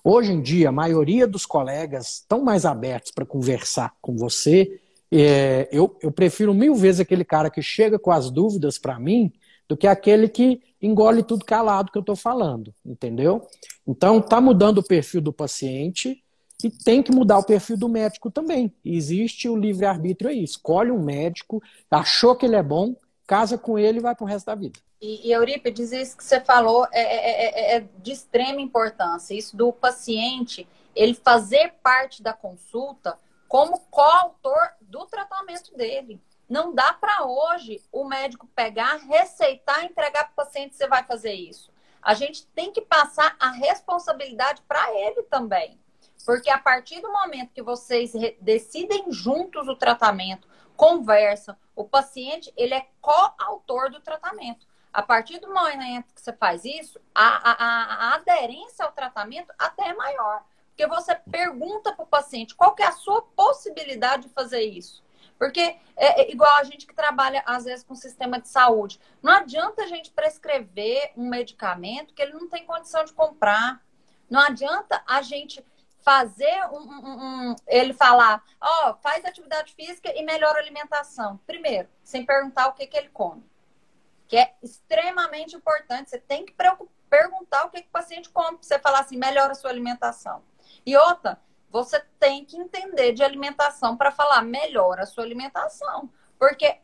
Hoje em dia, a maioria dos colegas estão mais abertos para conversar com você é, eu, eu prefiro mil vezes aquele cara que chega com as dúvidas para mim do que aquele que engole tudo calado que eu estou falando, entendeu? Então, está mudando o perfil do paciente e tem que mudar o perfil do médico também. Existe o livre-arbítrio aí. Escolhe um médico, achou que ele é bom, casa com ele e vai para o resto da vida. E, e Eurípides, isso que você falou é, é, é, é de extrema importância. Isso do paciente, ele fazer parte da consulta como coautor do tratamento dele. Não dá para hoje o médico pegar, receitar, entregar para o paciente você vai fazer isso. A gente tem que passar a responsabilidade para ele também. Porque a partir do momento que vocês decidem juntos o tratamento, conversam, o paciente ele é coautor do tratamento. A partir do momento que você faz isso, a, a, a aderência ao tratamento até é maior. Porque você pergunta para o paciente qual é a sua possibilidade de fazer isso. Porque é, é igual a gente que trabalha, às vezes, com sistema de saúde. Não adianta a gente prescrever um medicamento que ele não tem condição de comprar. Não adianta a gente fazer um, um, um ele falar, ó, oh, faz atividade física e melhora a alimentação. Primeiro, sem perguntar o que, que ele come. Que é extremamente importante. Você tem que perguntar o que, que o paciente come. Você falar assim, melhora a sua alimentação. E outra, você tem que entender de alimentação para falar melhor a sua alimentação. Porque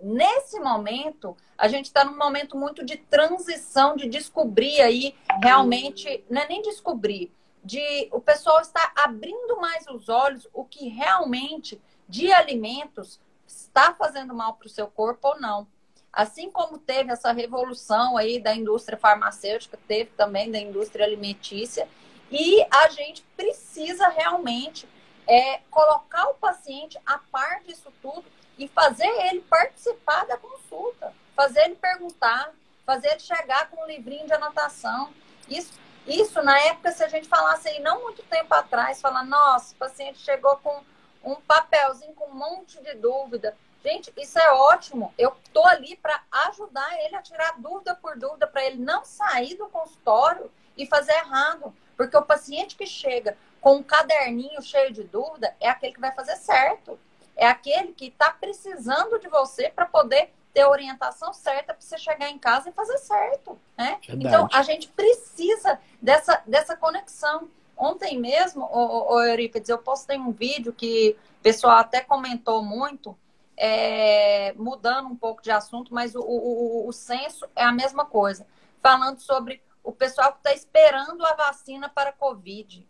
nesse momento, a gente está num momento muito de transição, de descobrir aí realmente, não é nem descobrir, de o pessoal está abrindo mais os olhos o que realmente de alimentos está fazendo mal para o seu corpo ou não. Assim como teve essa revolução aí da indústria farmacêutica, teve também da indústria alimentícia, e a gente precisa realmente é, colocar o paciente a par disso tudo e fazer ele participar da consulta, fazer ele perguntar, fazer ele chegar com um livrinho de anotação. Isso Isso, na época, se a gente falasse aí, não muito tempo atrás, falar, nossa, o paciente chegou com um papelzinho com um monte de dúvida. Gente, isso é ótimo. Eu tô ali para ajudar ele a tirar dúvida por dúvida, para ele não sair do consultório e fazer errado. Porque o paciente que chega com um caderninho cheio de dúvida é aquele que vai fazer certo. É aquele que está precisando de você para poder ter a orientação certa para você chegar em casa e fazer certo. Né? Então, a gente precisa dessa, dessa conexão. Ontem mesmo, o, o Eurípides, eu postei um vídeo que o pessoal até comentou muito, é, mudando um pouco de assunto, mas o, o, o senso é a mesma coisa. Falando sobre o pessoal que está esperando a vacina para a Covid.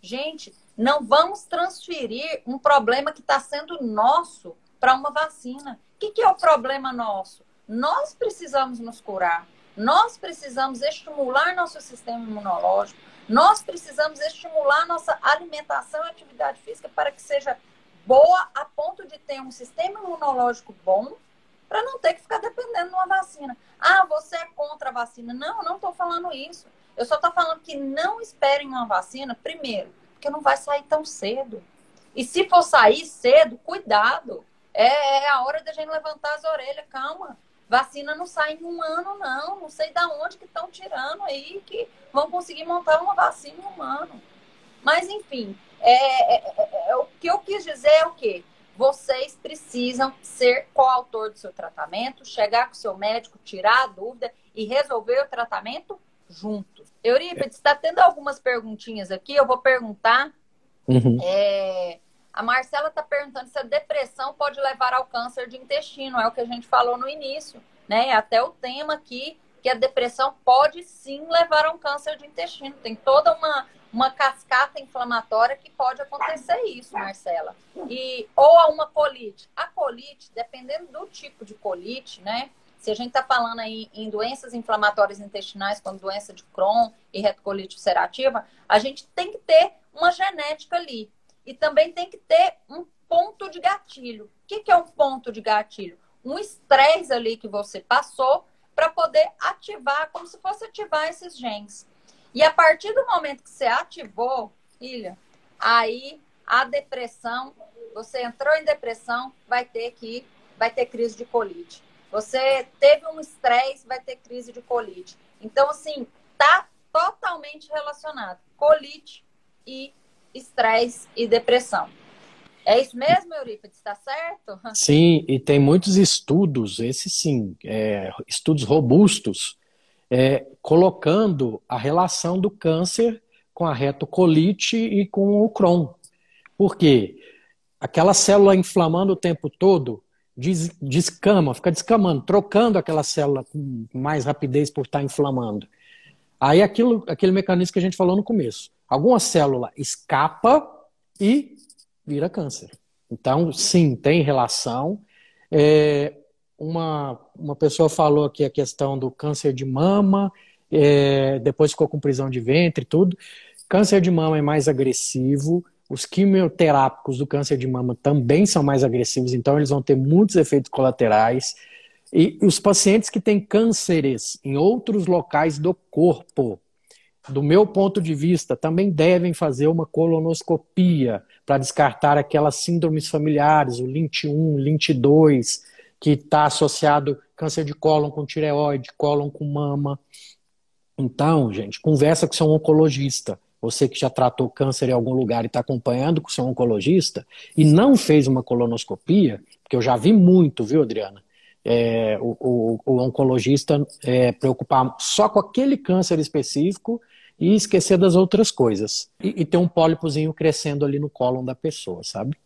Gente, não vamos transferir um problema que está sendo nosso para uma vacina. O que, que é o problema nosso? Nós precisamos nos curar. Nós precisamos estimular nosso sistema imunológico. Nós precisamos estimular nossa alimentação e atividade física para que seja boa a ponto de ter um sistema imunológico bom para não ter que ficar dependendo de uma vacina. Ah, você é contra a vacina. Não, não estou falando isso. Eu só estou falando que não esperem uma vacina, primeiro, porque não vai sair tão cedo. E se for sair cedo, cuidado. É, é a hora da gente levantar as orelhas, calma. Vacina não sai em um ano, não. Não sei da onde que estão tirando aí que vão conseguir montar uma vacina em um ano. Mas, enfim, é, é, é, é o que eu quis dizer é o quê? Vocês precisam ser coautor do seu tratamento, chegar com o seu médico, tirar a dúvida e resolver o tratamento juntos. Eurípides, está tendo algumas perguntinhas aqui, eu vou perguntar. Uhum. É, a Marcela está perguntando se a depressão pode levar ao câncer de intestino, é o que a gente falou no início, né? Até o tema aqui, que a depressão pode sim levar a um câncer de intestino. Tem toda uma, uma cascata inflamatória que pode acontecer isso, Marcela. E, ou a uma colite. A colite, dependendo do tipo de colite, né? Se a gente está falando aí em doenças inflamatórias intestinais, como doença de Crohn e retocolite ulcerativa, a gente tem que ter uma genética ali. E também tem que ter um ponto de gatilho. O que, que é um ponto de gatilho? Um estresse ali que você passou para poder ativar, como se fosse ativar esses genes. E a partir do momento que você ativou, filha, aí a depressão, você entrou em depressão, vai ter que vai ter crise de colite. Você teve um estresse, vai ter crise de colite. Então, assim, tá totalmente relacionado. Colite e estresse e depressão. É isso mesmo, Eurípides? Está certo? Sim, e tem muitos estudos, esses sim, é, estudos robustos, é, colocando a relação do câncer com a retocolite e com o Crohn. Por quê? Aquela célula inflamando o tempo todo des, descama, fica descamando, trocando aquela célula com mais rapidez por estar inflamando. Aí aquilo, aquele mecanismo que a gente falou no começo. Alguma célula escapa e vira câncer. Então, sim, tem relação. É, uma, uma pessoa falou aqui a questão do câncer de mama, é, depois ficou com prisão de ventre e tudo. Câncer de mama é mais agressivo, os quimioterápicos do câncer de mama também são mais agressivos, então eles vão ter muitos efeitos colaterais. E os pacientes que têm cânceres em outros locais do corpo, do meu ponto de vista, também devem fazer uma colonoscopia para descartar aquelas síndromes familiares, o LINT1, LINT2, que está associado câncer de cólon com tireoide, cólon com mama. Então, gente, conversa com seu oncologista. Você que já tratou câncer em algum lugar e está acompanhando com seu oncologista e não fez uma colonoscopia, porque eu já vi muito, viu, Adriana? É, o, o, o, oncologista é, preocupar só com aquele câncer específico e esquecer das outras coisas. E, e ter um pólipozinho crescendo ali no cólon da pessoa, sabe?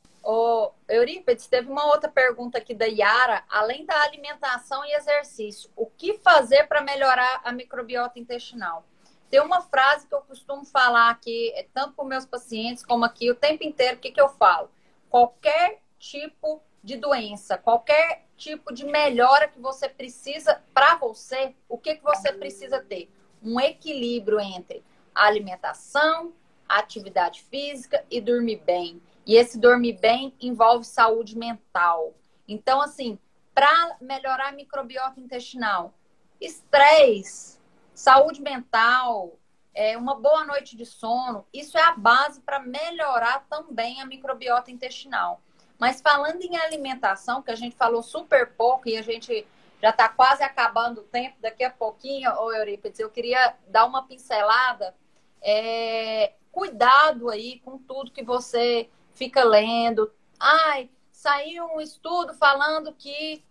Ô, Eurípides, teve uma outra pergunta aqui da Yara. Além da alimentação e exercício, o que fazer para melhorar a microbiota intestinal? Tem uma frase que eu costumo falar aqui, é, tanto com meus pacientes como aqui, o tempo inteiro, o que, que eu falo? Qualquer tipo de doença, qualquer tipo de melhora que você precisa para você, o que, que você precisa ter? Um equilíbrio entre alimentação, atividade física e dormir bem. E esse dormir bem envolve saúde mental. Então, assim, para melhorar a microbiota intestinal, estresse, saúde mental, é, uma boa noite de sono, isso é a base para melhorar também a microbiota intestinal. Mas falando em alimentação, que a gente falou super pouco e a gente já está quase acabando o tempo, daqui a pouquinho, ô Eurípides, eu queria dar uma pincelada. É, cuidado aí com tudo que você fica lendo. Ai, saiu um estudo falando que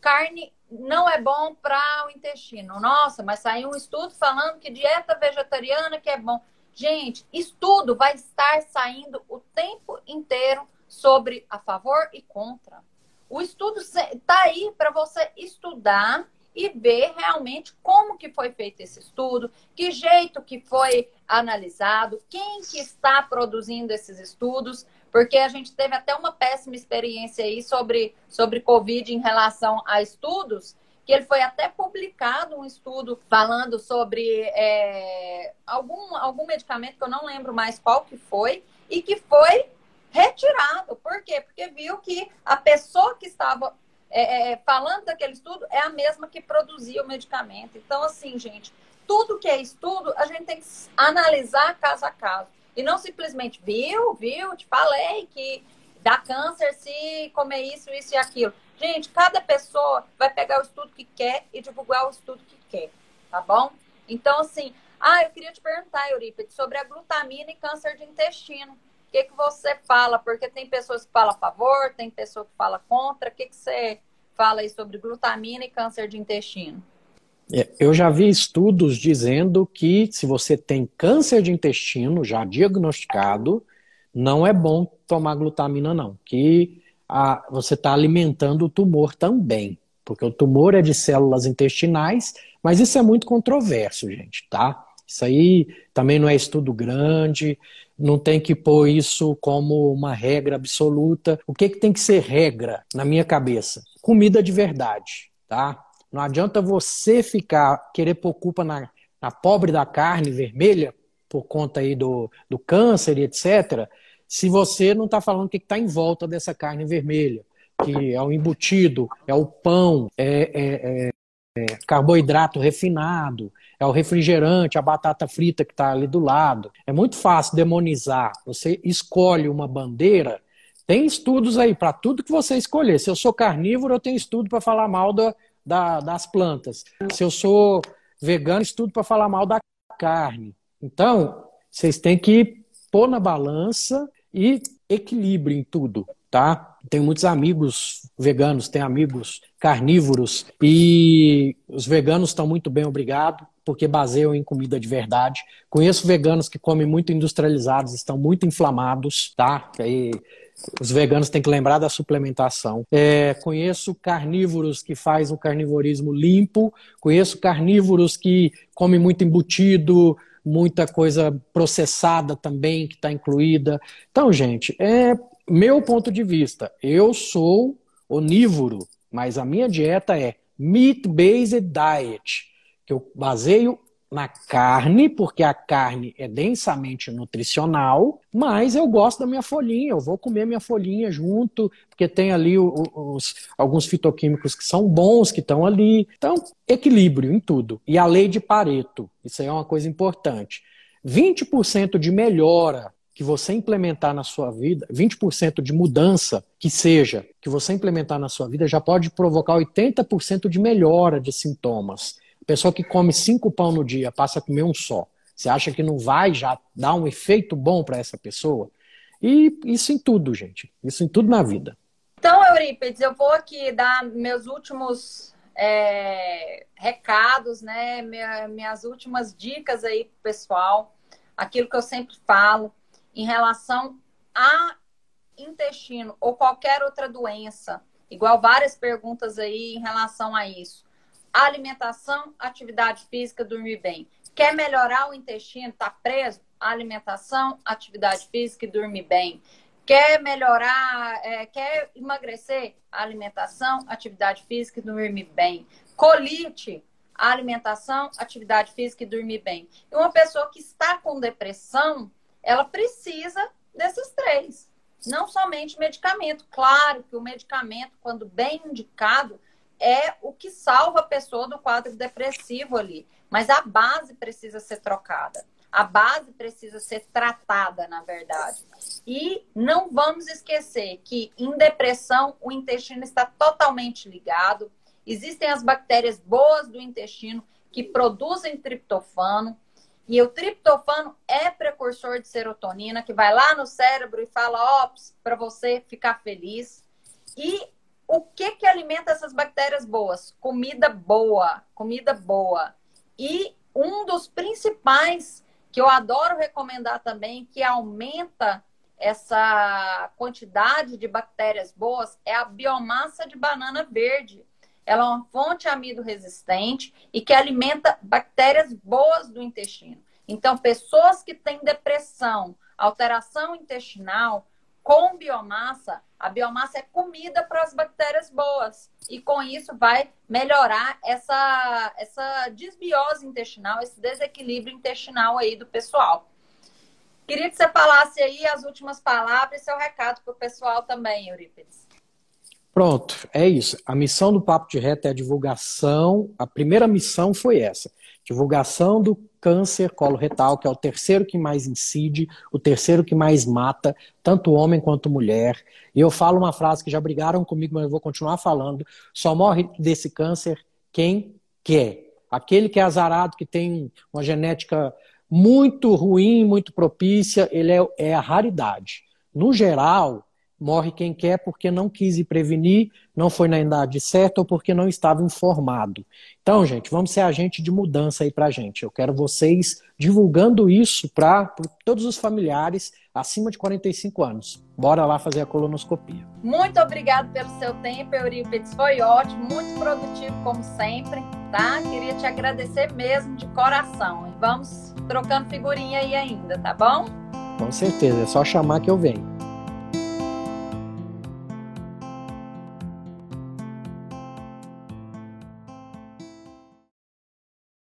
carne não é bom para o intestino. Nossa, mas saiu um estudo falando que dieta vegetariana que é bom. Gente, estudo vai estar saindo o tempo inteiro sobre a favor e contra. O estudo está aí para você estudar e ver realmente como que foi feito esse estudo, que jeito que foi analisado, quem que está produzindo esses estudos, porque a gente teve até uma péssima experiência aí sobre, sobre Covid em relação a estudos, que ele foi até publicado um estudo falando sobre é, algum, algum medicamento que eu não lembro mais qual que foi, e que foi retirado. Por quê? Porque viu que a pessoa que estava é, é, falando daquele estudo é a mesma que produzia o medicamento. Então, assim, gente, tudo que é estudo, a gente tem que analisar caso a caso. E não simplesmente, viu, viu, te falei que dá câncer se comer isso, isso e aquilo. Gente, cada pessoa vai pegar o estudo que quer e divulgar o estudo que quer, tá bom? Então, assim, ah, eu queria te perguntar, Eurípides, sobre a glutamina e câncer de intestino que, que você fala? Porque tem pessoas que falam a favor, tem pessoa que fala contra. O que, que você fala aí sobre glutamina e câncer de intestino? É, eu já vi estudos dizendo que se você tem câncer de intestino já diagnosticado, não é bom tomar glutamina, não. Que a, você está alimentando o tumor também. Porque o tumor é de células intestinais, mas isso é muito controverso, gente, tá? Isso aí também não é estudo grande, não tem que pôr isso como uma regra absoluta. O que, que tem que ser regra na minha cabeça? Comida de verdade, tá? Não adianta você ficar, querer pôr culpa na, na pobre da carne vermelha, por conta aí do, do câncer e etc., se você não está falando o que está em volta dessa carne vermelha, que é o embutido, é o pão, é, é, é é, carboidrato refinado, é o refrigerante, a batata frita que está ali do lado. É muito fácil demonizar. Você escolhe uma bandeira. Tem estudos aí para tudo que você escolher. Se eu sou carnívoro, eu tenho estudo para falar mal da, da, das plantas. Se eu sou vegano, estudo para falar mal da carne. Então, vocês têm que pôr na balança e equilíbrio em tudo, tá? Tenho muitos amigos veganos, tenho amigos carnívoros e os veganos estão muito bem, obrigado, porque baseiam em comida de verdade. Conheço veganos que comem muito industrializados, estão muito inflamados, tá? E os veganos têm que lembrar da suplementação. É, conheço carnívoros que fazem o carnivorismo limpo, conheço carnívoros que comem muito embutido, muita coisa processada também que está incluída. Então, gente, é meu ponto de vista. Eu sou onívoro, mas a minha dieta é meat-based diet, que eu baseio na carne, porque a carne é densamente nutricional, mas eu gosto da minha folhinha, eu vou comer minha folhinha junto, porque tem ali os, alguns fitoquímicos que são bons, que estão ali. Então, equilíbrio em tudo. E a lei de Pareto, isso aí é uma coisa importante. 20% de melhora que você implementar na sua vida, 20% de mudança que seja, que você implementar na sua vida, já pode provocar 80% de melhora de sintomas. Pessoa que come cinco pão no dia passa a comer um só. Você acha que não vai já dar um efeito bom para essa pessoa? E isso em tudo, gente. Isso em tudo na vida. Então, Eurípides, eu vou aqui dar meus últimos é, recados, né? Minha, minhas últimas dicas aí pessoal. Aquilo que eu sempre falo em relação a intestino ou qualquer outra doença, igual várias perguntas aí em relação a isso. Alimentação, atividade física, dormir bem. Quer melhorar o intestino, tá preso? Alimentação, atividade física e dormir bem. Quer melhorar, é, quer emagrecer? Alimentação, atividade física e dormir bem. Colite, alimentação, atividade física e dormir bem. E uma pessoa que está com depressão, ela precisa desses três. Não somente medicamento. Claro que o medicamento, quando bem indicado, é o que salva a pessoa do quadro depressivo ali. Mas a base precisa ser trocada. a base precisa ser tratada, na verdade. E não vamos esquecer que em depressão o intestino está totalmente ligado. Existem as bactérias boas do intestino que produzem triptofano. E o triptofano é precursor de serotonina, que vai lá no cérebro e fala, ó, para você ficar feliz. E o que que alimenta essas bactérias boas? Comida boa, comida boa. E um dos principais que eu adoro recomendar também, que aumenta essa quantidade de bactérias boas, é a biomassa de banana verde. Ela é uma fonte amido resistente e que alimenta bactérias boas do intestino. Então, pessoas que têm depressão, alteração intestinal, com biomassa, a biomassa é comida para as bactérias boas. E com isso vai melhorar essa, essa desbiose intestinal, esse desequilíbrio intestinal aí do pessoal. Queria que você falasse aí as últimas palavras e seu recado para o pessoal também, Eurípides. Pronto, é isso. A missão do Papo de Reto é a divulgação. A primeira missão foi essa: divulgação do câncer coloretal, que é o terceiro que mais incide, o terceiro que mais mata, tanto homem quanto mulher. E eu falo uma frase que já brigaram comigo, mas eu vou continuar falando: só morre desse câncer quem quer. Aquele que é azarado, que tem uma genética muito ruim, muito propícia, ele é, é a raridade. No geral, morre quem quer porque não quis ir prevenir, não foi na idade certa ou porque não estava informado. Então, gente, vamos ser agente de mudança aí pra gente. Eu quero vocês divulgando isso para todos os familiares acima de 45 anos. Bora lá fazer a colonoscopia. Muito obrigado pelo seu tempo, Eurípides. Foi ótimo, muito produtivo como sempre, tá? Queria te agradecer mesmo de coração. E vamos trocando figurinha aí ainda, tá bom? Com certeza, é só chamar que eu venho.